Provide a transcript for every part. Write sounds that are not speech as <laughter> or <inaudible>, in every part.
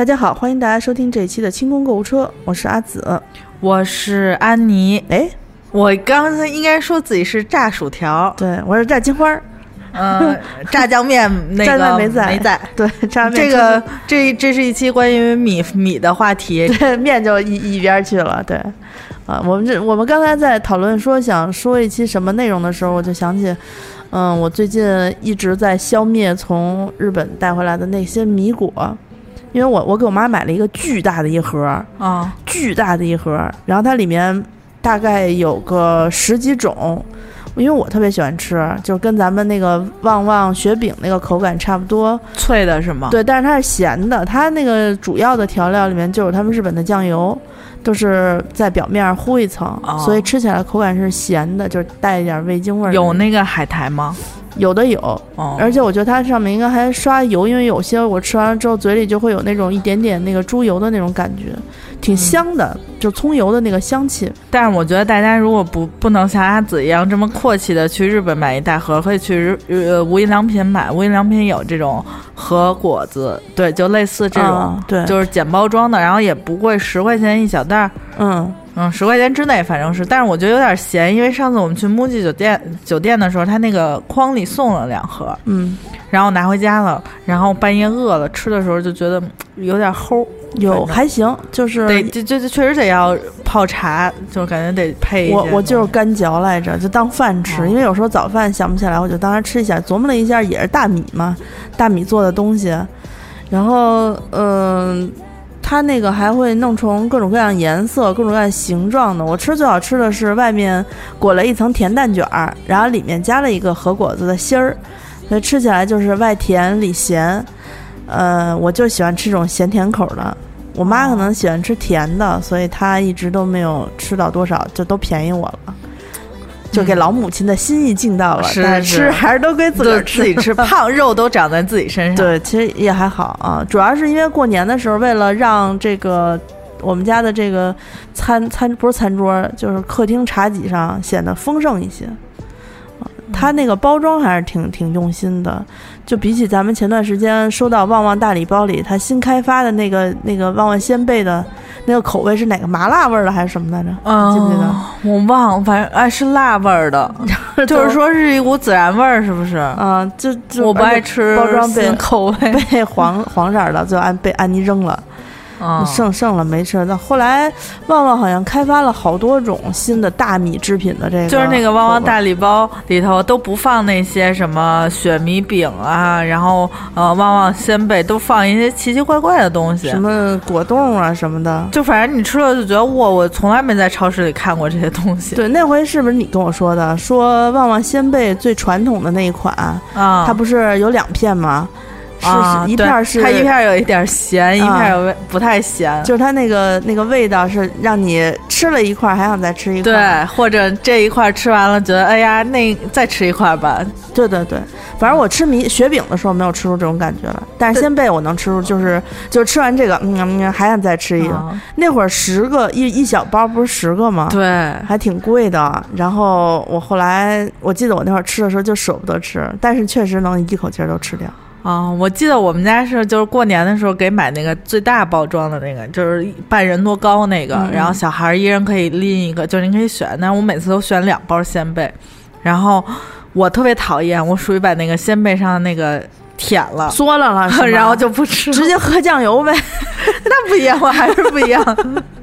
大家好，欢迎大家收听这一期的清空购物车，我是阿紫。我是安妮。哎，我刚才应该说自己是炸薯条，对我是炸金花儿，嗯，炸酱面那 <laughs> 炸个酱没在没在。对，炸面这个这这是一期关于米米的话题，<laughs> 对面就一一边儿去了。对，啊，我们这我们刚才在讨论说想说一期什么内容的时候，我就想起，嗯，我最近一直在消灭从日本带回来的那些米果，因为我我给我妈买了一个巨大的一盒儿，啊，巨大的一盒儿，然后它里面大概有个十几种，因为我特别喜欢吃，就是跟咱们那个旺旺雪饼那个口感差不多。脆的是吗？，对，但是它是咸的，它那个主要的调料里面就有他们日本的酱油，都是在表面糊一层，哦所以吃起来口感是咸的，就是带一点味精味儿。有那个海苔吗？有的有，哦，而且我觉得它上面应该还刷油，因为有些我吃完了之后嘴里就会有那种一点点那个猪油的那种感觉，挺香的，就葱油的那个香气。但是我觉得大家如果不不能像阿紫一样这么阔气的去日本买一大盒，可以去日呃无印良品买，无印良品有这种和果子，对，就类似这种，嗯对就是简包装的，然后也不贵，十块钱一小袋儿。嗯，嗯，十块钱之内反正是，但是我觉得有点咸，因为上次我们去木记酒店酒店的时候，他那个筐里送了两盒，嗯，然后拿回家了，然后半夜饿了，吃的时候就觉得嗯有点齁，有还行，就是得就就就确实得要泡茶，就感觉得配我我就是干嚼来着，就当饭吃，哦因为有时候早饭想不起来，我就当它吃一下。琢磨了一下，也是大米嘛，大米做的东西。然后，嗯、它那个还会弄成各种各样颜色、各种各样形状的。我吃最好吃的是外面裹了一层甜蛋卷儿，然后里面加了一个和果子的芯儿，所以吃起来就是外甜里咸。呃，我就喜欢吃这种咸甜口的。我妈可能喜欢吃甜的，所以她一直都没有吃到多少，就都便宜我了。就给老母亲的心意尽到了，是但是吃还是都归自个儿自己吃，<laughs> 胖肉都长在自己身上。对，其实也还好啊，主要是因为过年的时候，为了让这个我们家的这个餐餐不是餐桌，就是客厅茶几上显得丰盛一些。啊它那个包装还是挺挺用心的，就比起咱们前段时间收到旺旺大礼包里，它新开发的那个那个旺旺鲜贝的那个口味是哪个麻辣味儿的还是什么来着？嗯，记不记得？我忘了，反正哎是辣味儿的，<laughs> 就是说是一股孜然味儿，是不是？啊、就就我不爱吃包装被口味，被黄黄色儿的，最后安被安妮扔了。嗯剩剩了没吃。那后来旺旺好像开发了好多种新的大米制品的这个，就是那个旺旺大礼包里头都不放那些什么雪米饼啊，然后呃旺旺鲜贝都放一些奇奇怪怪的东西什。么果冻啊什么的。就反正你吃了就觉得哇，我从来没在超市里看过这些东西。对，那回是不是你跟我说的？说旺旺鲜贝最传统的那一款，啊，它不是有两片吗？是、啊，一片儿是它一片儿有一点咸，一片儿有不太咸。就是它那个那个味道是让你吃了一块儿还想再吃一块儿。对，或者这一块儿吃完了，觉得哎呀，那再吃一块儿吧。对对对，反正我吃米雪饼的时候没有吃出这种感觉来，但是鲜贝我能吃出，就是就是吃完这个，嗯嗯，还想再吃一个。啊那会儿十个一一小包不是十个吗？对，还挺贵的。然后我后来我记得我那会儿吃的时候就舍不得吃，但是确实能一口气儿都吃掉。啊、我记得我们家是就是过年的时候给买那个最大包装的那个，就是半人多高那个，嗯然后小孩儿一人可以拎一个，就是您可以选。但是我每次都选两包鲜贝，然后我特别讨厌，我属于把那个鲜贝上的那个舔了，嗦了了，<laughs> 然后就不吃，直接喝酱油呗。<laughs> 那不一样，我还是不一样。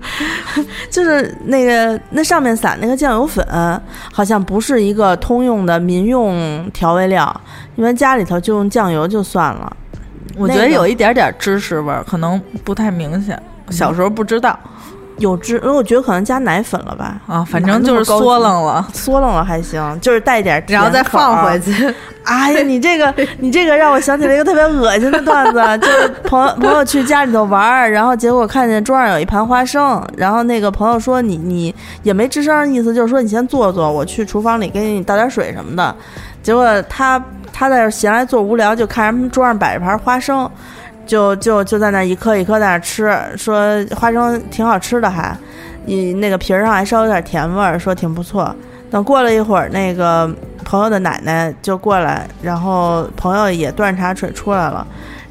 <laughs> 就是那个那上面撒那个酱油粉，好像不是一个通用的民用调味料，因为家里头就用酱油就算了。我觉得有一点点芝士味儿，可能不太明显。小时候不知道有汁，我觉得可能加奶粉了吧，啊，反正就是缩楞了，缩楞了还行，就是带点甜然后再放回去。哎呀，你这个你这个让我想起了一个特别恶心的段子，就是朋友朋友去家里头玩儿，然后结果看见桌上有一盘花生，然后那个朋友说你你也没吱声，意思就是说你先坐坐，我去厨房里给你倒点水什么的。结果他他在这闲来坐无聊，就看人桌上摆着盘花生，就就就在那一颗一颗在那吃，说花生挺好吃的还，你那个皮儿上还稍微有点甜味儿，说挺不错。等过了一会儿，那个朋友的奶奶就过来，然后朋友也端茶水出来了。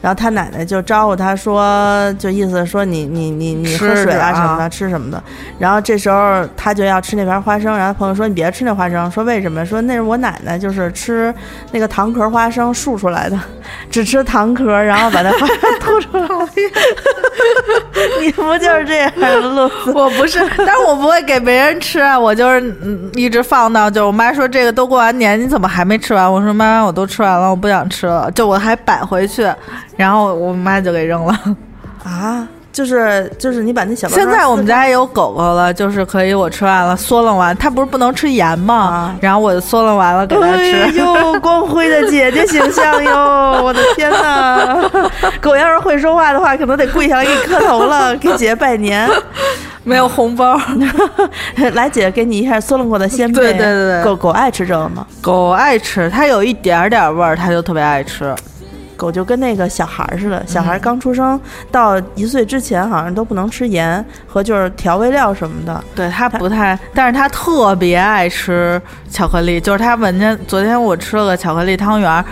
然后他奶奶就招呼他说，就意思说你你你你喝水啊什么的，啊吃什么的。然后这时候他就要吃那盘花生，然后朋友说你别吃那花生，说为什么？说那是我奶奶就是吃那个糖壳花生竖出来的，<laughs> 只吃糖壳，然后把那花生吐出来。<laughs> 你不就是这样的路子？我不是，但是我不会给别人吃啊，我就是嗯一直放到，就我妈说这个都过完年，你怎么还没吃完？我说妈妈，我都吃完了，我不想吃了，就我还摆回去，然后我妈就给扔了。啊，就是就是你把那小现在我们家也有狗狗了，就是可以我吃完了嗦楞完，它不是不能吃盐吗？啊然后我就嗦楞完了给它吃。哎呦，光辉的姐姐形象哟！我的天哪，<laughs> 狗要是会说话的话，可能得跪下来给你磕头了，给姐姐拜年。<laughs> 没有红包，<laughs> 来，姐姐给你一下嗦楞过的鲜贝。对对对对狗狗爱吃这个吗？狗爱吃，它有一点点味儿，它就特别爱吃。狗就跟那个小孩儿似的，小嗯孩儿刚出生到一岁之前，好像都不能吃盐和就是调味料什么的。对它不太，但是它特别爱吃巧克力，就是它闻见昨天我吃了个巧克力汤圆儿，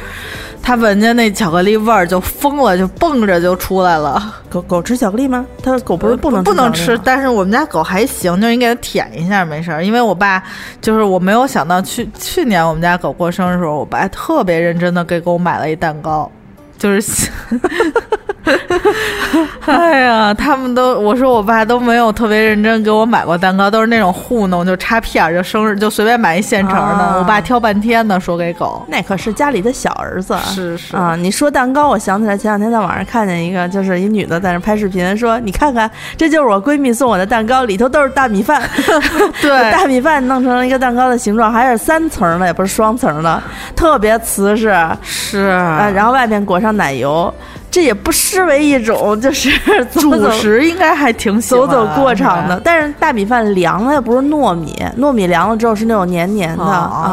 它闻见那巧克力味儿就疯了，就蹦着就出来了。狗狗吃巧克力吗？它狗不是不能不能吃但是我们家狗还行，就你给它舔一下没事儿。因为我爸就是我没有想到去去年我们家狗过生日的时候，我爸特别认真的给狗买了一蛋糕，就是。<laughs> <laughs> 哎呀，他们都我说我爸都没有特别认真给我买过蛋糕，都是那种糊弄，就插片儿，就生日就随便买一现成的。啊我爸挑半天呢，说给狗。那可是家里的小儿子。是是啊，你说蛋糕，我想起来前两天在网上看见一个，就是一女的在那拍视频，说你看看，这就是我闺蜜送我的蛋糕，里头都是大米饭，<laughs> 对大米饭弄成了一个蛋糕的形状，还是三层的，也不是双层的，特别瓷实是啊，是，然后外面裹上奶油，这也不失为一种就是 <laughs> 走主走食应该还挺喜走欢走过场的，但是大米饭凉了又不是糯米，糯米凉了之后是那种黏黏的，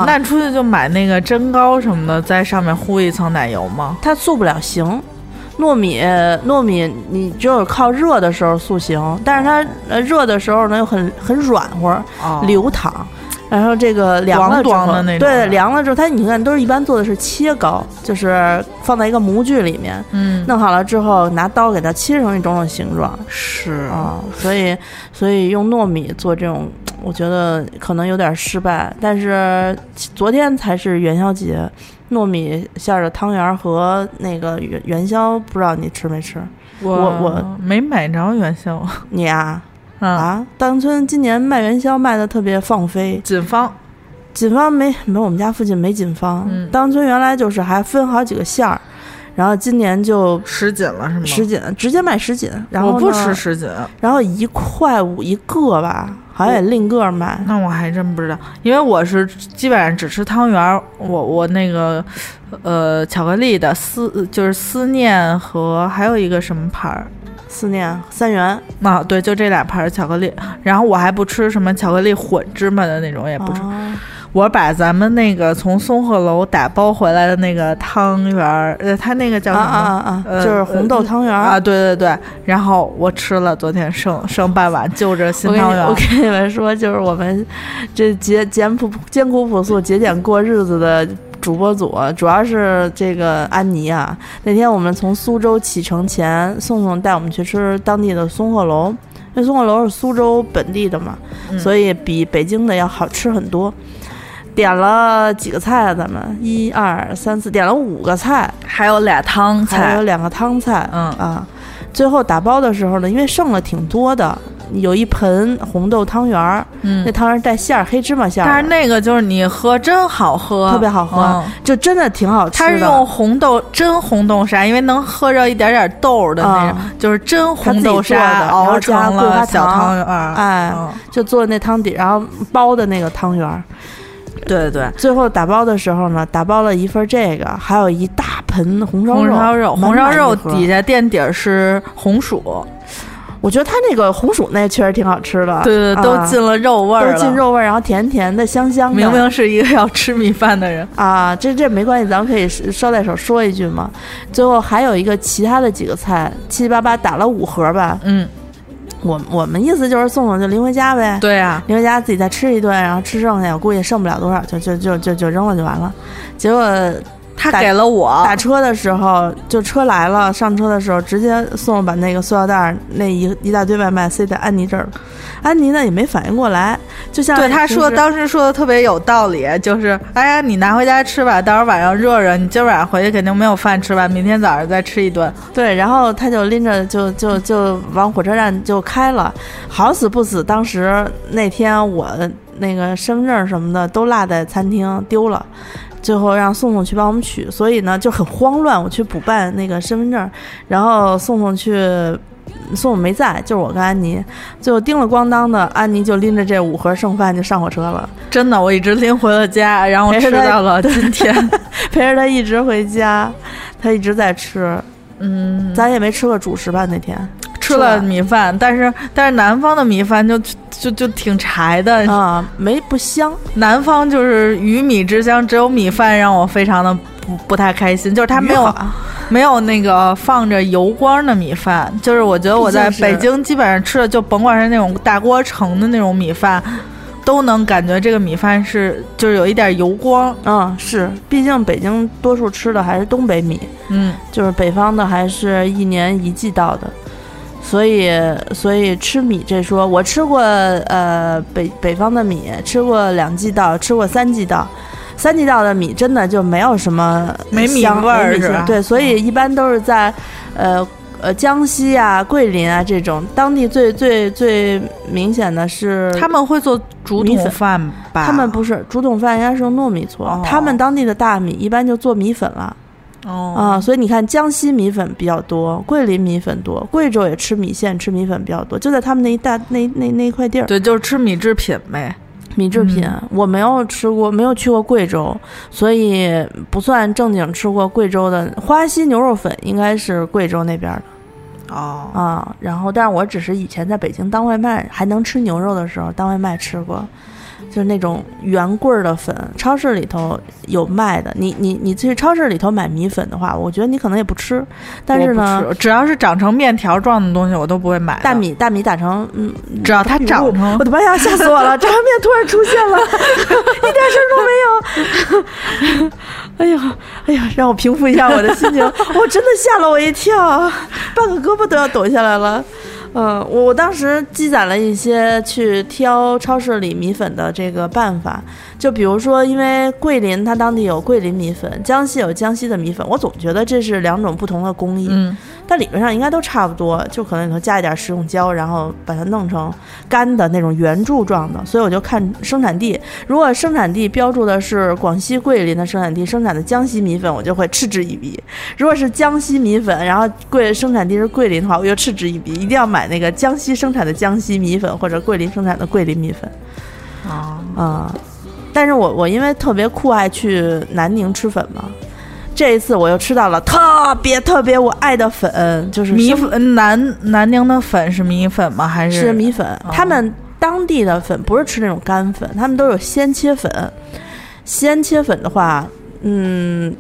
那你出去就买那个蒸糕什么的，在上面糊一层奶油吗？它塑不了形。糯米，糯米你只有靠热的时候塑形，但是它呃热的时候呢又很很软和，哦流淌。然后这个凉了之后，咣咣的那种对，凉了之后，它你看都是一般做的是切糕，就是放在一个模具里面，嗯，弄好了之后拿刀给它切成一种种形状是啊。所以，所以用糯米做这种，我觉得可能有点失败。但是昨天才是元宵节，糯米馅儿的汤圆儿和那个元元宵，不知道你吃没吃？我我我没买着元宵 <laughs> 你呀、啊，啊，大杨村今年卖元宵卖的特别放飞，锦芳锦芳没没我们家附近没锦芳，嗯大杨村原来就是还分好几个馅儿，然后今年就什锦了是吗？十锦，直接卖十锦，然后我不吃什锦，然后一块五一个吧，好像也另个儿卖。那我还真不知道，因为我是基本上只吃汤圆儿，我我那个呃巧克力的思就是思念和还有一个什么牌儿。思念三元啊，对，就这俩牌儿巧克力，然后我还不吃什么巧克力混芝麻的那种，也不吃。啊我把咱们那个从松鹤楼打包回来的那个汤圆儿，呃，它那个叫啊什么？啊啊！呃就是红豆汤圆儿啊，对对对，然后我吃了，昨天剩剩半碗，就着新汤圆儿。我跟你们说，就是我们这节简朴艰苦朴素、节俭过日子的主播组，主要是这个安妮啊。那天我们从苏州启程前，宋宋带我们去吃当地的松鹤楼，因为松鹤楼是苏州本地的嘛，嗯所以比北京的要好吃很多。点了几个菜啊？咱们一二三四，点了五个菜，还有俩汤菜，还有两个汤菜。嗯啊，最后打包的时候呢，因为剩了挺多的，有一盆红豆汤圆儿，嗯那，汤圆儿带馅儿，黑芝麻馅儿，但是那个就是你喝真好喝，特别好喝嗯就真的挺好吃的。它是用红豆真红豆沙，因为能喝着一点点豆儿的那种，啊就是真红豆沙的熬成了小汤圆儿。哎嗯就做那汤底，然后包的那个汤圆儿。对对，最后打包的时候呢，打包了一份这个，还有一大盆红烧肉。红烧肉，红烧肉底下垫底儿是红薯，我觉得它那个红薯那确实挺好吃的。对对，都啊进了肉味儿都进。肉味儿，然后甜甜的、香香的。明明是一个要吃米饭的人，啊，这这没关系，咱们可以捎带手说一句嘛。最后还有一个其他的几个菜，七七八八打了五盒吧，嗯，我我们意思就是送送就拎回家呗，对啊，拎回家自己再吃一顿，然后吃剩下，我估计剩不了多少，就就就就就扔了就完了。结果他给了我打车的时候，就车来了，上车的时候直接送把那个塑料袋儿那一一大堆外卖塞在安妮这儿了。安妮呢也没反应过来，就像对他说，当时说的特别有道理，就是哎呀，你拿回家吃吧，到时候晚上热热，你今晚上回去肯定没有饭吃吧，明天早上再吃一顿。对，然后他就拎着就就就往火车站就开了，好死不死，当时那天我那个身份证什么的都落在餐厅丢了。最后让宋宋去帮我们取，所以呢就很慌乱。我去补办那个身份证，然后宋宋去，宋宋没在，就是我跟安妮。最后叮了咣当的，安妮就拎着这五盒剩饭就上火车了，真的，我一直拎回了家，然后吃到了今天。陪着他一直回家，他一直在吃。嗯，咱也没吃过主食吧？那天吃了米饭，但是但是南方的米饭就就就挺柴的啊，没不香。南方就是鱼米之乡，只有米饭让我非常的不不太开心，就是它没有没有那个放着油光的米饭，就是我觉得我在北京基本上吃的就甭管是那种大锅盛的那种米饭。都能感觉这个米饭是就是有一点油光，嗯，是，毕竟北京多数吃的还是东北米，嗯，就是北方的还是一年一季到的，所以所以吃米这说，我吃过呃北北方的米，吃过两季稻，吃过三季稻，三季稻的米真的就没有什么没米味儿是吧？对，所以一般都是在呃。呃，江西啊、桂林啊这种当地最最最明显的是，他们会做竹筒饭吧？他们不是竹筒饭，应该是用糯米做。哦、他们当地的大米一般就做米粉了。哦啊，所以你看，江西米粉比较多，桂林米粉多，贵州也吃米线、吃米粉比较多，就在他们那一大那那那一块地儿。对，就是吃米制品呗。米制品，嗯、我没有吃过，没有去过贵州，所以不算正经吃过贵州的花溪牛肉粉，应该是贵州那边的。哦啊，然后，但是我只是以前在北京当外卖还能吃牛肉的时候当外卖吃过，就是那种圆棍儿的粉，超市里头有卖的。你你你去超市里头买米粉的话，我觉得你可能也不吃，但是呢，只要是长成面条状的东西，我都不会买。大米大米打成嗯，只要它长成，我的妈呀，吓死我了！炸酱面突然出现了，<laughs> 一点声都没有。<laughs> 哎呀，哎呀，让我平复一下我的心情。我真的吓了我一跳，半个胳膊都要抖下来了。嗯，我当时积攒了一些去挑超市里米粉的这个办法，就比如说，因为桂林它当地有桂林米粉，江西有江西的米粉，我总觉得这是两种不同的工艺。嗯。但理论上应该都差不多，就可能里头加一点食用胶，然后把它弄成干的那种圆柱状的。所以我就看生产地，如果生产地标注的是广西桂林的生产地生产的江西米粉，我就会嗤之以鼻；如果是江西米粉，然后桂生产地是桂林的话，我又嗤之以鼻，一定要买那个江西生产的江西米粉或者桂林生产的桂林米粉。啊啊！但是我我因为特别酷爱去南宁吃粉嘛。这一次我又吃到了特别特别我爱的粉，就是米粉。南南宁的粉是米粉吗？还是是米粉？他们当地的粉不是吃那种干粉，他们都有鲜切粉。鲜切粉的话，嗯，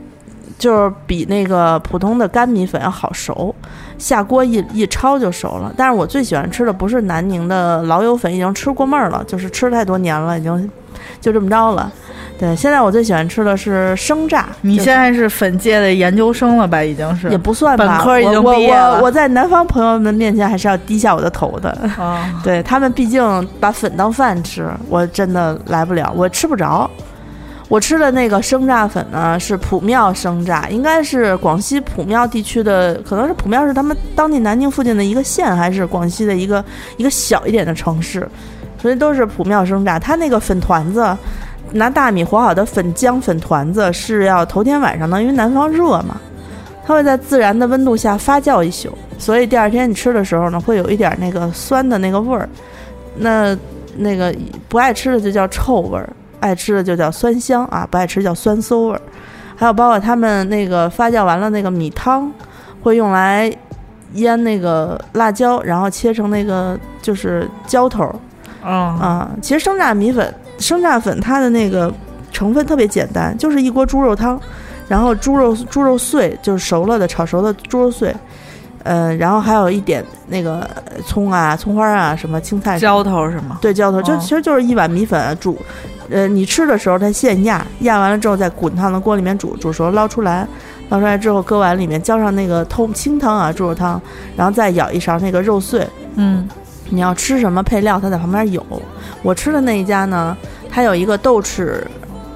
就是比那个普通的干米粉要好熟，下锅一一焯就熟了。但是我最喜欢吃的不是南宁的老友粉，已经吃过味儿了，就是吃太多年了，已经就这么着了。对，现在我最喜欢吃的是生炸。你现在是粉界的研究生了吧？已经是也不算吧，本科已经我毕业了。我我在南方朋友们面前还是要低下我的头的。哦、对他们毕竟把粉当饭吃，我真的来不了，我吃不着。我吃的那个生榨粉呢，是普庙生榨，应该是广西普庙地区的，可能是普庙是他们当地南宁附近的一个县，还是广西的一个一个小一点的城市，所以都是普庙生炸。它那个粉团子。拿大米和好的粉浆粉团子是要头天晚上呢，因为南方热嘛，它会在自然的温度下发酵一宿，所以第二天你吃的时候呢，会有一点那个酸的那个味儿。那那个不爱吃的就叫臭味儿，爱吃的就叫酸香啊，不爱吃叫酸馊味儿。还有包括他们那个发酵完了那个米汤，会用来腌那个辣椒，然后切成那个就是浇头。啊啊，其实生榨米粉。生榨粉它的那个成分特别简单，就是一锅猪肉汤，然后猪肉猪肉碎就是熟了的炒熟的猪肉碎，呃，然后还有一点那个葱啊、葱花啊、什么青菜什么浇头是吗？对，浇头就哦其实就是一碗米粉煮，呃，你吃的时候它现压，压完了之后在滚烫的锅里面煮，煮熟捞出来，捞出来之后搁碗里面，浇上那个汤清汤啊猪肉汤，然后再舀一勺那个肉碎。嗯，你要吃什么配料，它在旁边有。我吃的那一家呢，它有一个豆豉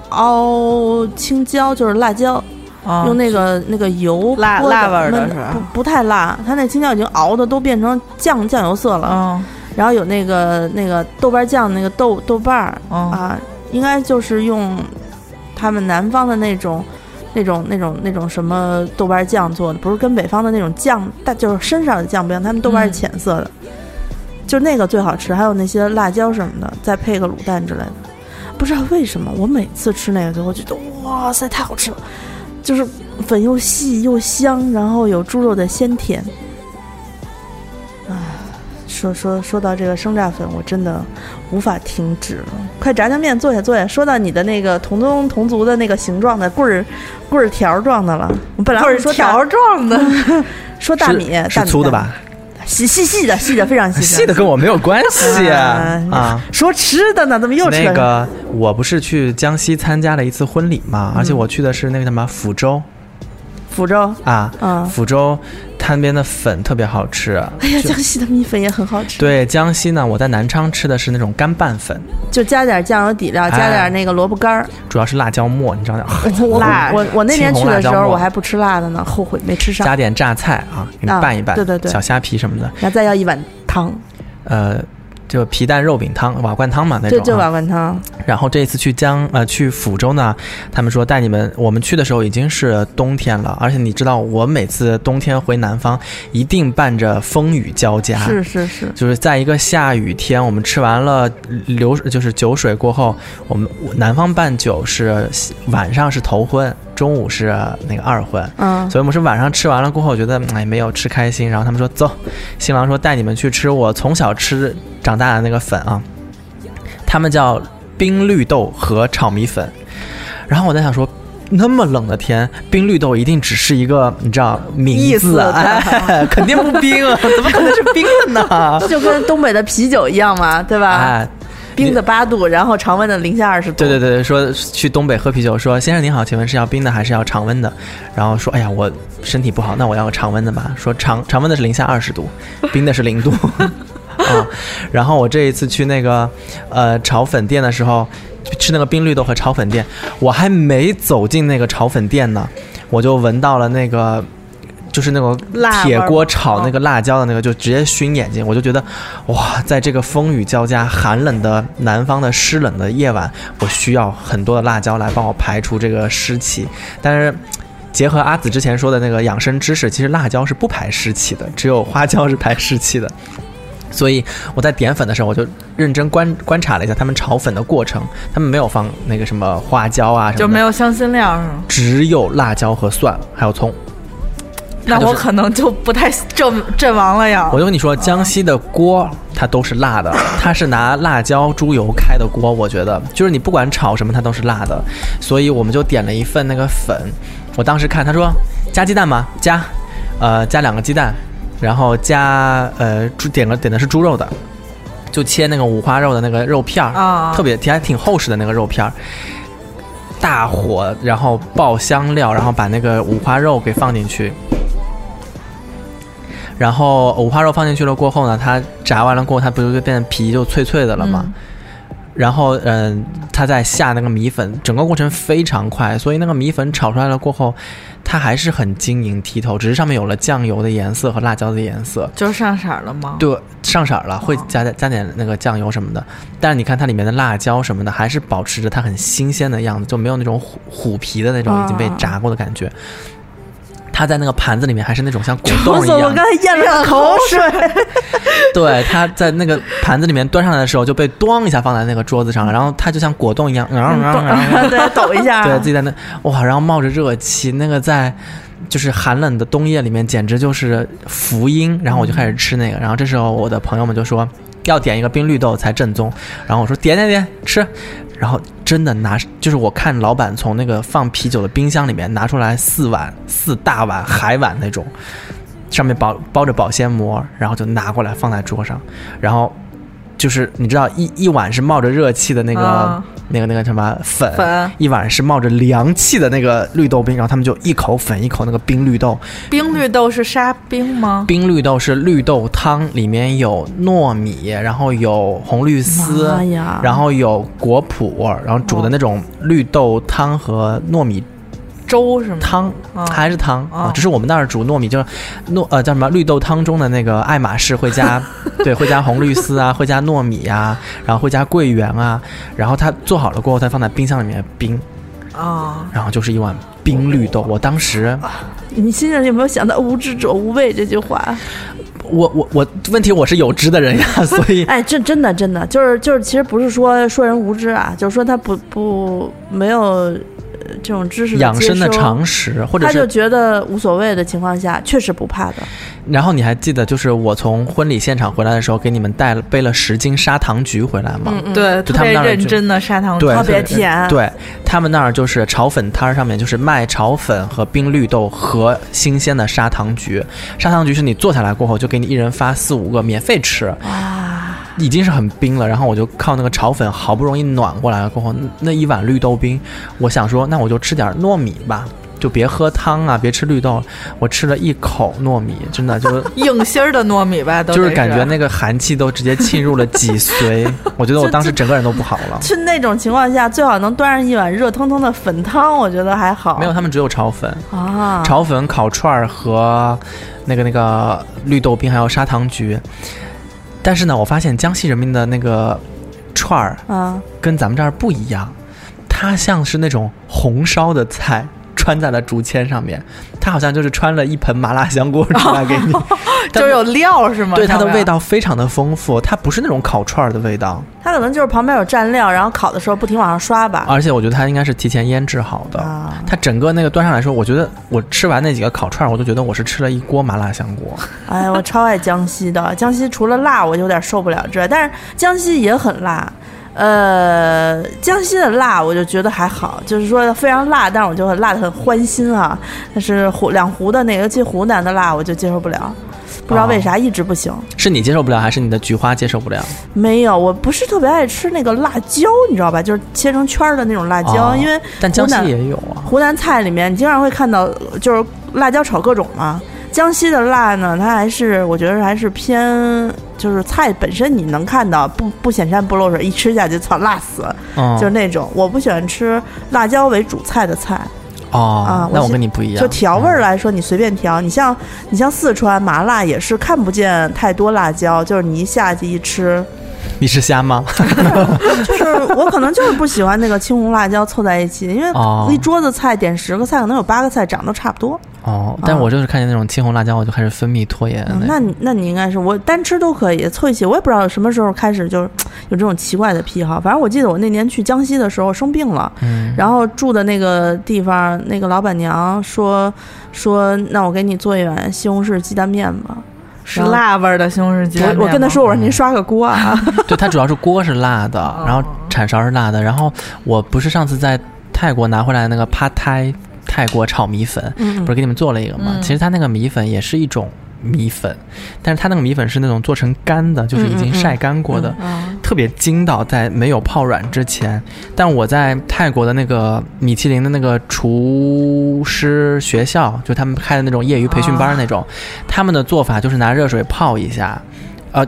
熬青椒，就是辣椒，哦用那个那个油辣辣味儿的是吧不不太辣，它那青椒已经熬的都变成酱酱油色了。嗯然后有那个那个豆瓣酱，那个豆豆瓣啊，应该就是用他们南方的那种。那种、那种、那种什么豆瓣酱做的，不是跟北方的那种酱，但就是身上的酱不一样，他们豆瓣是嗯浅色的，就那个最好吃。还有那些辣椒什么的，再配个卤蛋之类的。不知道为什么，我每次吃那个就会觉得哇塞，太好吃了，就是粉又细又香，然后有猪肉的鲜甜。啊，说说说到这个生榨粉，我真的无法停止了。快炸酱面坐下坐下。说到你的那个同宗同族的那个形状的棍儿棍儿条状的了，我本来是说条状的，<laughs> 说大米，<laughs> 大米是粗的？吧？细细细的，细的非常细，<laughs> 细的跟我没有关系啊！说吃的呢，怎么又吃那个，我不是去江西参加了一次婚礼嘛，而且我去的是那个什么抚州福州？啊，嗯，抚州它那边的粉特别好吃。哎呀，江西的米粉也很好吃。对，江西呢，我在南昌吃的是那种干拌粉，就加点酱油底料，加点那个萝卜干儿。主要是辣椒末，你知道吗？<laughs> 我辣我 <laughs> 我那天去的时候，我还不吃辣的呢，后悔没吃上。加点榨菜啊，给你啊拌一拌，对对对小虾皮什么的，然后再要一碗汤，呃，就皮蛋肉饼汤、瓦罐汤嘛那种、就。瓦罐汤。然后这一次去江呃去抚州呢，他们说带你们，我们去的时候已经是冬天了，而且你知道我每次冬天回南方一定伴着风雨交加，是是是，就是在一个下雨天，我们吃完了流就是酒水过后，我们南方办酒是晚上是头婚，中午是那个二婚。嗯，所以我们是晚上吃完了过后，觉得哎没有吃开心，然后他们说走，新郎说带你们去吃我从小吃长大的那个粉啊，他们叫冰绿豆和炒米粉，然后我在想说。那么冷的天，冰绿豆一定只是一个你知道名字啊，哎，肯定不冰啊，怎么可能是冰的呢？<laughs> 就跟东北的啤酒一样嘛，对吧？哎，冰的八度，然后常温的零下二十度。对对对，说去东北喝啤酒，说先生您好，请问是要冰的还是要常温的？然后说哎呀我身体不好，那我要常温的吧。说常 <laughs> 常温的是零下二十度，冰的是零度。<laughs> 啊，然后我这一次去那个呃炒粉店的时候，吃那个冰绿豆和炒粉店，我还没走进那个炒粉店呢，我就闻到了那个。就是那种铁锅炒哦那个辣椒的那个，就直接熏眼睛，我就觉得，哇，在这个风雨交加、寒冷的南方的湿冷的夜晚，我需要很多的辣椒来帮我排除这个湿气。但是，结合阿紫之前说的那个养生知识，其实辣椒是不排湿气的，只有花椒是排湿气的。所以我在点粉的时候，我就认真观观察了一下他们炒粉的过程，他们没有放那个什么花椒啊什么的，就没有香辛料是吗？只有辣椒和蒜，还有葱。那我可能就不太阵阵亡了呀我。就跟你说，江西的锅它都是辣的，它是拿辣椒、猪油开的锅。我觉得就是你不管炒什么，它都是辣的。所以我们就点了一份那个粉。我当时看他说加鸡蛋吗？加，呃，加两个鸡蛋，然后加呃猪点个点的是猪肉的，就切那个五花肉的那个肉片儿，啊特别挺还挺厚实的那个肉片儿。大火，然后爆香料，然后把那个五花肉给放进去，然后五花肉放进去了过后呢，它炸完了过后，它不就变得皮就脆脆的了吗？嗯然后，嗯、它再下那个米粉，整个过程非常快，所以那个米粉炒出来了过后，它还是很晶莹剔透，只是上面有了酱油的颜色和辣椒的颜色。就上色了吗？对，上色了，会加点加点那个酱油什么的，但是你看它里面的辣椒什么的，还是保持着它很新鲜的样子，就没有那种虎虎皮的那种已经被炸过的感觉。它在那个盘子里面还是那种像果冻一样我我刚，才咽了口水。对，它在那个盘子里面端上来的时候就被咣一下放在那个桌子上了，然后它就像果冻一样，然后然后然后对，<laughs> 抖一下。对自己在那哇，然后冒着热气，那个在就是寒冷的冬夜里面，简直就是福音。然后我就开始吃那个，然后这时候我的朋友们就说要点一个冰绿豆才正宗，然后我说点点点吃，然后真的拿，就是我看老板从那个放啤酒的冰箱里面拿出来四碗四大碗海碗那种。上面包包着保鲜膜，然后就拿过来放在桌上，然后就是你知道一一碗是冒着热气的那个、啊那个那个什么粉。粉一碗是冒着凉气的那个绿豆冰，然后他们就一口粉一口那个冰绿豆，冰绿豆是沙冰吗？冰绿豆是绿豆汤，里面有糯米，然后有红绿丝，然后有果脯，然后煮的那种绿豆汤和糯米粥是吗？汤，啊还是汤啊啊？只是我们那儿煮糯米就是糯呃叫什么绿豆汤中的那个爱马仕会加 <laughs> 对会加红绿丝啊，<laughs> 会加糯米啊，然后会加桂圆啊，然后它做好了过后，它放在冰箱里面冰，啊，然后就是一碗冰绿豆。我当时你心里有没有想到“无知者无畏”这句话？我我我问题我是有知的人呀，<laughs> 所以哎，这真的真的就是就是，其实不是说说人无知啊，就是说他不不没有呃这种知识养生的常识，或者他就觉得无所谓的情况下，确实不怕的。然后你还记得，就是我从婚礼现场回来的时候，给你们带了背了十斤砂糖橘回来吗？嗯，对，就特别他们那儿认真的砂糖橘特别甜。对他们那儿就是炒粉摊儿上面就是卖炒粉和冰绿豆和新鲜的砂糖橘，砂糖橘是你坐下来过后就给你一人发四五个免费吃，啊，已经是很冰了。然后我就靠那个炒粉好不容易暖过来了过后，那一碗绿豆冰，我想说那我就吃点糯米吧。就别喝汤啊，别吃绿豆。我吃了一口糯米，真的就是 <laughs> 硬心儿的糯米吧，都就是感觉那个寒气都直接侵入了脊髓，<laughs> 我觉得我当时整个人都不好了。是那种情况下，最好能端上一碗热腾腾的粉汤，我觉得还好。没有，他们只有炒粉。啊，炒粉、烤串儿和那个那个绿豆冰，还有砂糖橘。但是呢，我发现江西人民的那个串儿啊，跟咱们这儿不一样，它像是那种红烧的菜。穿在了竹签上面，它好像就是穿了一盆麻辣香锅出来给你，<laughs> 就是有料是吗？对它的味道非常的丰富，它不是那种烤串儿的味道，它可能就是旁边有蘸料，然后烤的时候不停往上刷吧。而且我觉得它应该是提前腌制好的。啊，它整个那个端上来说，我觉得我吃完那几个烤串儿，我都觉得我是吃了一锅麻辣香锅。哎，我超爱江西的，江西除了辣我有点受不了之外，但是江西也很辣。呃，江西的辣我就觉得还好，就是说非常辣，但是我就辣的很欢心啊。但是湖两湖的那个，尤其湖南的辣我就接受不了，不知道为啥一直不行。是你接受不了，还是你的菊花接受不了？没有，我不是特别爱吃那个辣椒，你知道吧？就是切成圈儿的那种辣椒，哦因为但江西也有啊。湖南菜里面你经常会看到，就是辣椒炒各种嘛。江西的辣呢，它还是我觉得还是偏，就是菜本身你能看到不不显山不露水，一吃下去操辣死，嗯，就是那种。我不喜欢吃辣椒为主菜的菜，哦，那我跟你不一样。就调味儿嗯来说，你随便调。你像你像四川麻辣也是看不见太多辣椒，就是你一下去一吃，你是虾吗？<laughs> 就是我可能就是不喜欢那个青红辣椒凑在一起，因为哦一桌子菜点十个菜，可能有八个菜长得都差不多。哦，但我就是看见那种青红辣椒，我就开始分泌唾液嗯那那你那你应该是我单吃都可以，凑一起我也不知道什么时候开始就是有这种奇怪的癖好。反正我记得我那年去江西的时候生病了，嗯，然后住的那个地方，那个老板娘说说那我给你做一碗西红柿鸡蛋面吧。是辣味儿的西红柿鸡蛋面我我跟他说我说您刷个锅啊，<laughs> 对，它主要是锅是辣的，然后铲勺是辣的，然后我不是上次在泰国拿回来那个帕泰泰国炒米粉，嗯不是给你们做了一个吗？嗯。其实它那个米粉也是一种米粉，但是它那个米粉是那种做成干的，就是已经晒干过的，嗯特别筋道，在没有泡软之前。但我在泰国的那个米其林的那个厨师学校，就他们开的那种业余培训班那种，他们的做法就是拿热水泡一下，呃。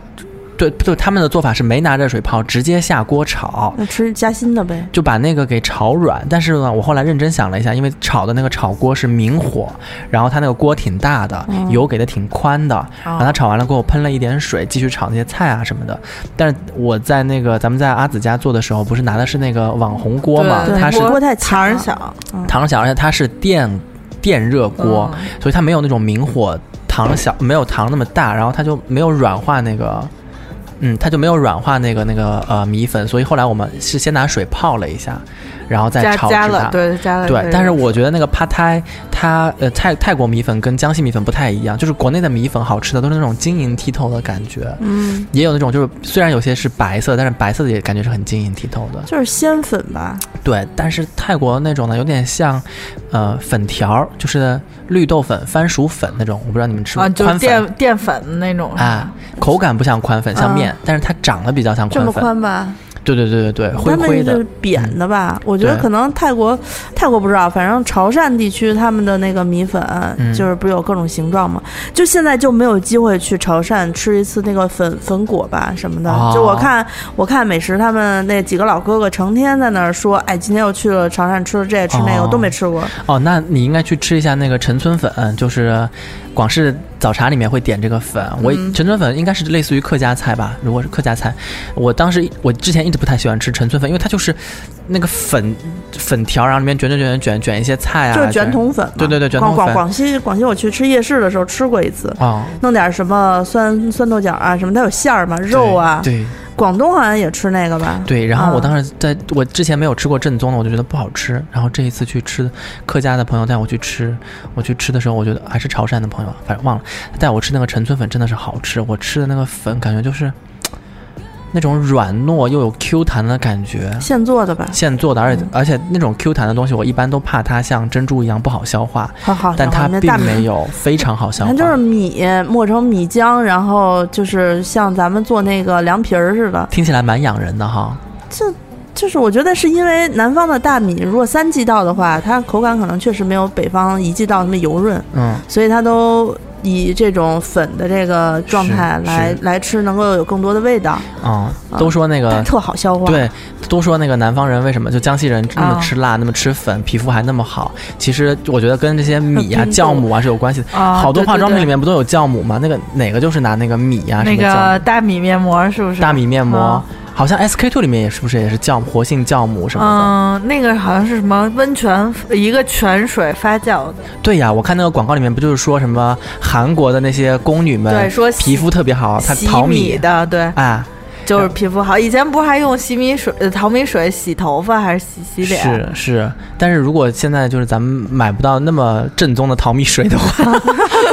对对，他们的做法是没拿热水泡，直接下锅炒，那吃夹心的呗。就把那个给炒软。但是呢，我后来认真想了一下，因为炒的那个炒锅是明火，然后它那个锅挺大的，嗯油给的挺宽的，然后它炒完了给我喷了一点水，继续炒那些菜啊什么的。但是我在那个咱们在阿紫家做的时候，不是拿的是那个网红锅嘛，它是锅太强了糖儿小，糖小，而且它是电电热锅，嗯所以它没有那种明火糖小，没有糖那么大，然后它就没有软化那个。嗯，它就没有软化那个那个呃米粉，所以后来我们是先拿水泡了一下，然后再炒制它。加了，对加了，对，但是我觉得那个帕泰它呃泰泰国米粉跟江西米粉不太一样，就是国内的米粉好吃的都是那种晶莹剔透的感觉，嗯，也有那种就是虽然有些是白色，但是白色的也感觉是很晶莹剔透的。就是鲜粉吧，对，但是泰国那种呢，有点像，呃，粉条儿，就是绿豆粉、番薯粉那种，我不知道你们吃过啊，就是宽粉淀淀粉的那种，啊，口感不像宽粉，像啊面，但是它长得比较像宽粉这么。宽吧？对对对对对，灰他们灰的是。扁的吧？我觉得可能泰国泰国不知道，反正潮汕地区他们的那个米粉、嗯就是不是有各种形状吗？就现在就没有机会去潮汕吃一次那个粉粉果吧什么的。哦就我看我看美食，他们那几个老哥哥成天在那儿说，哎，今天又去了潮汕吃了这吃那个，哦我都没吃过。哦，那你应该去吃一下那个陈村粉，就是广式早茶里面会点这个粉。我嗯陈村粉应该是类似于客家菜吧？如果是客家菜，我当时我之前一直不太喜欢吃陈村粉，因为它就是那个粉粉条，然后里面卷卷卷卷卷一些菜啊，就是卷筒粉，对对对卷筒粉广广广西广西，我去吃夜市的时候吃过一次，哦，弄点什么酸酸豆角啊，什么它有馅儿嘛，肉啊。对广东好像也吃那个吧？对。然后我啊当时在我之前没有吃过正宗的，我就觉得不好吃。然后这一次去吃，客家的朋友带我去吃，我去吃的时候，我觉得还是潮汕的朋友，反正忘了带我吃那个陈村粉，真的是好吃。我吃的那个粉感觉就是那种软糯又有 Q 弹的感觉。现做的吧？现做的，而且嗯而且那种 Q 弹的东西，我一般都怕它像珍珠一样不好消化，好好，但它并没有，非常好消化它。就是米磨成米浆，然后就是像咱们做那个凉皮儿似的。听起来蛮养人的哈。这就是我觉得是因为南方的大米，如果三季稻的话，它口感可能确实没有北方一季稻那么油润，嗯，所以它都以这种粉的这个状态来来吃，能够有更多的味道，嗯，都说那个但特好消化。，对，都说那个南方人为什么就江西人那么啊吃辣，那么吃粉，皮肤还那么好？其实我觉得跟这些米啊、酵母啊是有关系的。啊，好多化妆品里。面不都有酵母吗？那个哪个就是拿那个米啊，那个大米面膜是不是？大米面膜啊，好像 SK two 里面也是不是也是酵母活性酵母什么的？嗯，那个好像是什么温泉，一个泉水发酵的，对呀，我看那个广告里面不就是说什么韩国的那些宫女们对，说洗皮肤特别好，它淘米的，对，啊，就是皮肤好。以前不是还用洗米水、呃淘米水洗头发还是洗洗脸？是是，但是如果现在就是咱们买不到那么正宗的淘米水的话，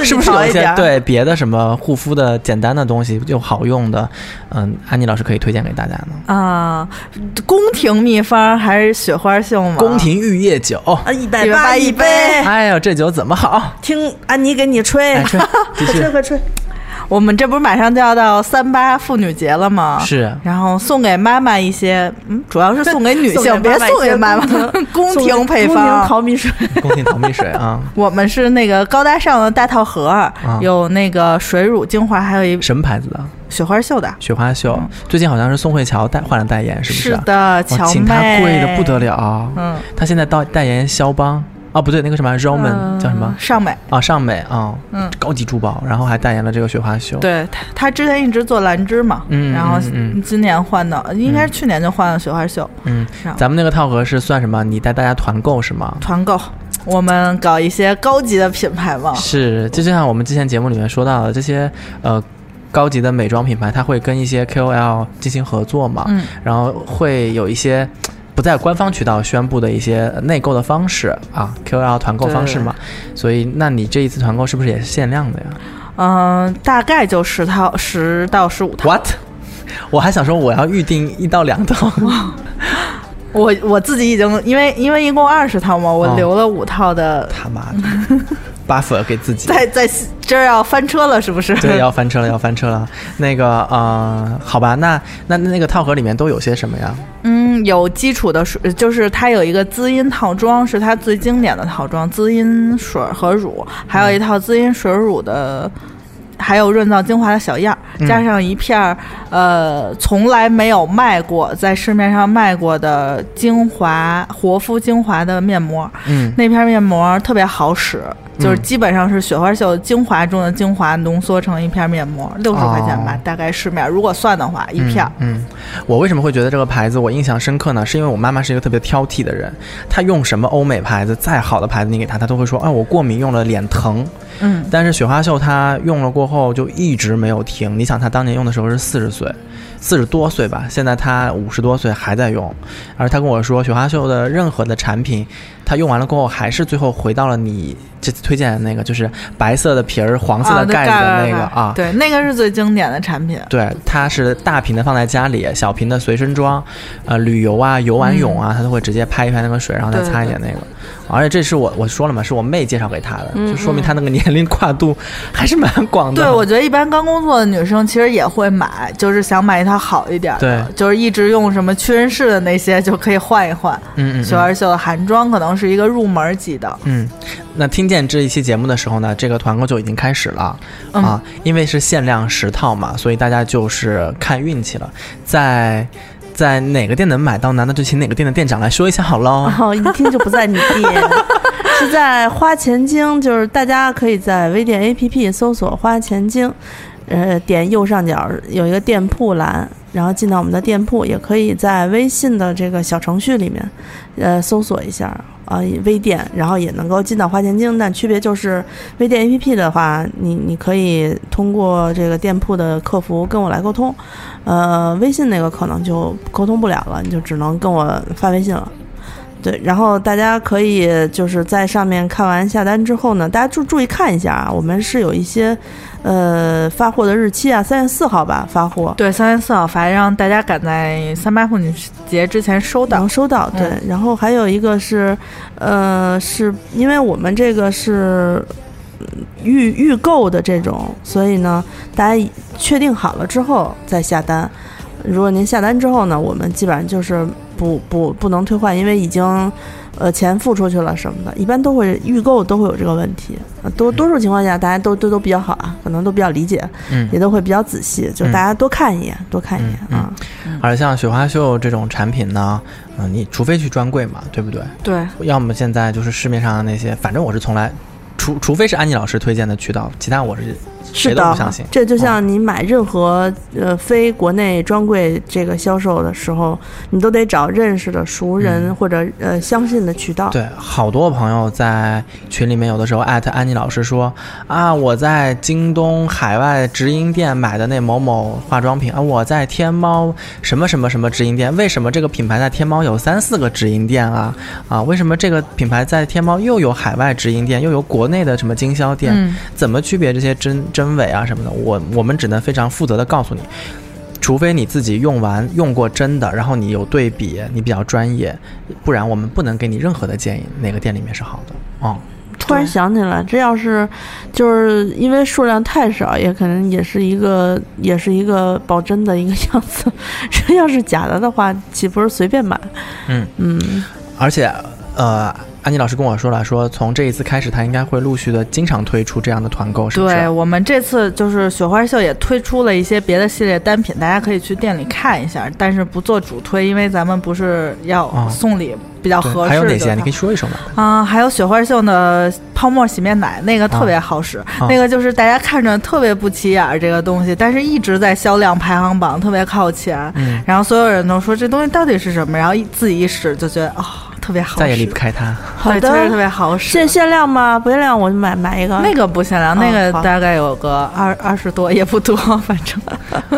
是不是有一些对别的什么护肤的简单的东西又好用的？嗯，安妮老师可以推荐给大家呢。啊，宫廷秘方还是雪花秀吗？宫廷玉液酒，啊，一百八一一杯哎呦，这酒怎么好？听安妮给你吹，哎，吹，<laughs> 快吹快吹。我们这不是马上就要到三八妇女节了吗？。是。然后送给妈妈一些，嗯，主要是送给女性，<laughs> 别送给妈妈。宫廷配方宫廷，淘米水，<laughs> 宫廷淘米水啊，<laughs> 我们是那个高大上的大套盒，有那个水乳精华，还有一什么牌子的？雪花秀的。雪花秀。最近好像是宋慧乔代换了代言，是不是？是的，请她妹贵的不得。了。嗯，她现在到代言肖邦。哦，不对，那个什么 Roman、嗯叫什么？尚美。啊，尚美啊，嗯高级珠宝，然后还代言了这个雪花秀。对他，他之前一直做兰芝嘛，嗯然后今年换的，应该是去年就换了雪花秀嗯咱们那个套盒是算什么？你带大家团购是吗？团购。我们搞一些高级的品牌嘛，是，就像我们之前节目里面说到的，这些呃高级的美妆品牌，它会跟一些 KOL 进行合作嘛，嗯，然后会有一些。不在官方渠道宣布的一些内购的方式啊，KOL 团购方式嘛，所以那你这一次团购是不是也是限量的呀嗯、大概就十套，十到十五套。？What？我还想说我要预定一到两套，<laughs> 我我自己已经因为因为一共二十套嘛，我哦留了五套的，他妈的 <laughs>，buff 给自己。在在这儿要翻车了，是不是？对，要 <laughs> 翻车了，要翻车了。那个，呃，好吧，那那那个套盒里面都有些什么呀？嗯，有基础的水，就是它有一个滋阴套装，是它最经典的套装，滋阴水和乳，还有一套滋阴水乳的。还有润燥精华的小样加上一片儿，呃，从来没有卖过，在市面上卖过的精华活肤精华的面膜。嗯，那片面膜特别好使，就是嗯基本上是雪花秀精华中的精华浓缩成一片面膜，六十块钱吧，哦大概市面。如果算的话，一片。嗯。嗯，我为什么会觉得这个牌子我印象深刻呢？是因为我妈妈是一个特别挑剔的人，她用什么欧美牌子，再好的牌子你给她，她都会说，啊，我过敏用了脸疼。嗯，但是雪花秀她用了过后就一直没有停。你想，她当年用的时候是四十岁，四十多岁吧，现在她五十多岁还在用，而她跟我说，雪花秀的任何的产品，她用完了过后，还是最后回到了你这次推荐的那个，就是白色的皮儿、黄色的盖子的那个啊。对，那个是最经典的产品。对，它是大瓶的放在家里，小瓶的随身装，呃，旅游啊、游完泳啊，它都会直接拍一拍那个水，然后再擦一点那个。而且这是我我说了嘛，是我妹介绍给他的，就说明他那个年龄跨度还是蛮广的。对，我觉得一般刚工作的女生其实也会买，就是想买一套好一点的，就是一直用什么屈臣氏的那些就可以换一换。嗯嗯。秀儿秀的韩妆可能是一个入门级的。嗯，那听见这一期节目的时候呢，这个团购就已经开始了啊，因为是限量十套嘛，所以大家就是看运气了，在。在哪个店能买到难道就请哪个店的店长来说一下好喽。然后，一听就不在你店，是在花钱精，就是大家可以在微店 APP 搜索“花钱精”，呃，点右上角有一个店铺栏，然后进到我们的店铺，也可以在微信的这个小程序里面，呃，搜索一下。啊，微店，然后也能够进到花钱精，但区别就是微店 APP 的话，你你可以通过这个店铺的客服跟我来沟通，呃，微信那个可能就沟通不了了，你就只能跟我发微信了。对，然后大家可以就是在上面看完下单之后呢，大家注注意看一下啊，我们是有一些，呃，发货的日期啊，三月四号吧发货。对，三月四号发，让大家赶在三八妇女节之前收到。能收到，对。然后还有一个是，呃，是因为我们这个是预预购的这种，所以呢，大家确定好了之后再下单。如果您下单之后呢，我们基本上就是不不不能退换，因为已经呃钱付出去了什么的，一般都会预购都会有这个问题。多多数情况下，大家都都都比较好啊，可能都比较理解，嗯，也都会比较仔细，就大家多看一眼，多看一眼啊。而像雪花秀这种产品呢，嗯，你除非去专柜嘛，对不对？对。要么现在就是市面上的那些，反正我是从来，除除非是安妮老师推荐的渠道，其他我是。是的，这就像你买任何呃非国内专柜这个销售的时候，你都得找认识的熟人或者呃相信的渠道。对，好多朋友在群里面有的时候艾特安妮老师说啊，我在京东海外直营店买的那某某化妆品啊，我在天猫什么什么什么直营店，为什么这个品牌在天猫有三四个直营店啊？啊，为什么这个品牌在天猫又有海外直营店，又有国内的什么经销店？怎么区别这些真真？真伪啊什么的，我我们只能非常负责的告诉你，除非你自己用完用过真的，然后你有对比，你比较专业，不然我们不能给你任何的建议，哪个店里面是好的。哦，突然想起来，这要是就是因为数量太少，也可能也是一个也是一个保真的一个样子。这要是假的的话，岂不是随便买？嗯嗯，而且呃。安妮老师跟我说了，说从这一次开始，他应该会陆续的经常推出这样的团购，是不是？对我们这次就是雪花秀也推出了一些别的系列单品，大家可以去店里看一下，但是不做主推，因为咱们不是要送礼比较合适。还有哪些？你可以说一说吗？啊，还有雪花秀的泡沫洗面奶，那个特别好使，那个就是大家看着特别不起眼儿这个东西，但是一直在销量排行榜特别靠前，然后所有人都说这东西到底是什么，然后一自己一使就觉得啊。特别好，再也离不开它。好的，确实特别好使。限限量吗？不限量，我就买买一个。那个不限量，那个大概有个二二十多，也不多，<laughs> 反正。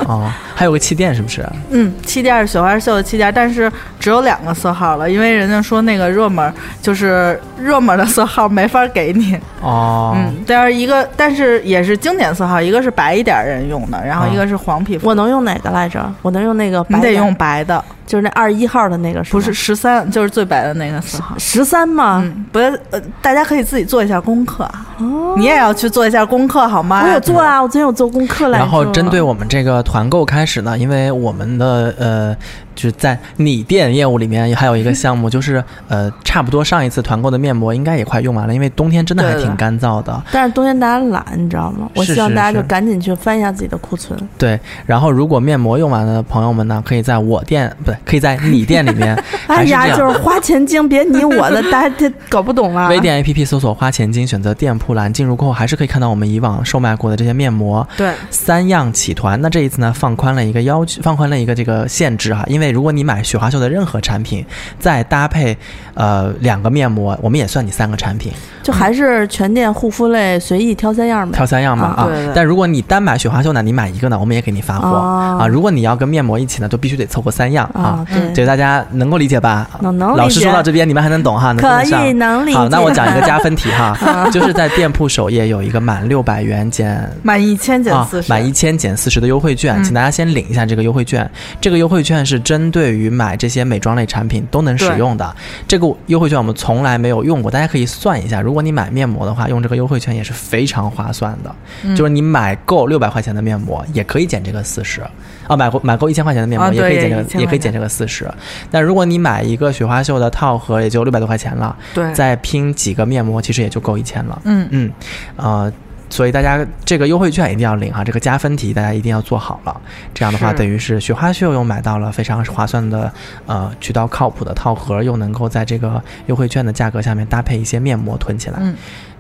哦，还有个气垫是不是？嗯，气垫是雪花秀的气垫，但是只有两个色号了，因为人家说那个热门就是热门的色号没法给你。哦。嗯，但是一个，但是也是经典色号，一个是白一点人用的，然后一个是黄皮肤。我能用哪个来着？我能用那个。你得用白的。就是那二十一号的那个是，不是十三，就是最白的那个色号。十三吗？不，呃，大家可以自己做一下功课。哦，你也要去做一下功课好吗？我有做啊，我昨天有做功课来。然后针对我们这个团购开始呢，因为我们的呃。就是在你店业务里面还有一个项目，就是呃，差不多上一次团购的面膜应该也快用完了，因为冬天真的还挺干燥的。但是冬天大家懒，你知道吗？我希望大家就赶紧去翻一下自己的库存。对，然后如果面膜用完的朋友们呢，可以在我店不对，可以在你店里面。<laughs> 哎呀，就是花钱精，别你我的，大家搞不懂了。<laughs> 微店 APP 搜索“花钱精”，选择店铺栏，进入过后还是可以看到我们以往售卖过的这些面膜。对，三样起团。那这一次呢，放宽了一个要求，放宽了一个这个限制哈，因为。内，如果你买雪花秀的任何产品，再搭配呃两个面膜，我们也算你三个产品，就还是全店护肤类随意挑三样呗。挑三样嘛啊啊对对。但如果你单买雪花秀呢，你买一个呢，我们也给你发货哦啊。如果你要跟面膜一起呢，就必须得凑够三样啊啊。，对，这个大家能够理解吧？能能老师说到这边，你们还能懂哈？可以能理解。好，那我讲一个加分题哈，<laughs> 就是在店铺首页有一个满六百元减 <laughs> 满一千减啊四十，满一千减四十的优惠券，嗯请大家先领一下这个优惠券。这个优惠券是针对于买这些美妆类产品都能使用的。这个优惠券我们从来没有用过，大家可以算一下，如果你买面膜的话，用这个优惠券也是非常划算的。嗯就是你买够六百块钱的面膜，也可以减这个四十。啊，买够买够一千块钱的面膜也可以减这个，1000也可以减这个四十。但如果你买一个雪花秀的套盒，也就六百多块钱了，对，再拼几个面膜，其实也就够一千了。嗯嗯，呃，所以大家这个优惠券一定要领哈，这个加分题大家一定要做好了。这样的话，等于是雪花秀又买到了非常划算的呃渠道靠谱的套盒，又能够在这个优惠券的价格下面搭配一些面膜囤起来。嗯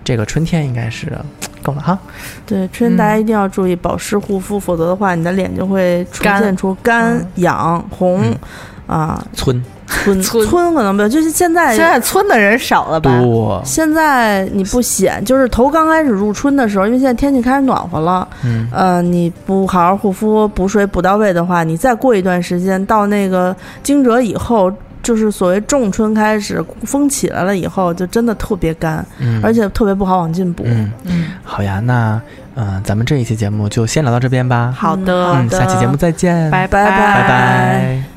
这个春天应该是够了哈。对，春天大家一定要注意保湿护肤，否则的话，你的脸就会出现出干、嗯痒、红嗯啊、村。皴皴皴可能没有，就是现在现在村的人少了吧？多，现在你不显，就是头刚开始入春的时候，因为现在天气开始暖和了，嗯。呃，你不好好护肤、补水补到位的话，你再过一段时间到那个惊蛰以后，就是所谓仲春开始，风起来了以后，就真的特别干，嗯，而且特别不好往进补。嗯，嗯，好呀，那嗯、呃咱们这一期节目就先聊到这边吧。好的，嗯，下期节目再见，拜拜。拜拜。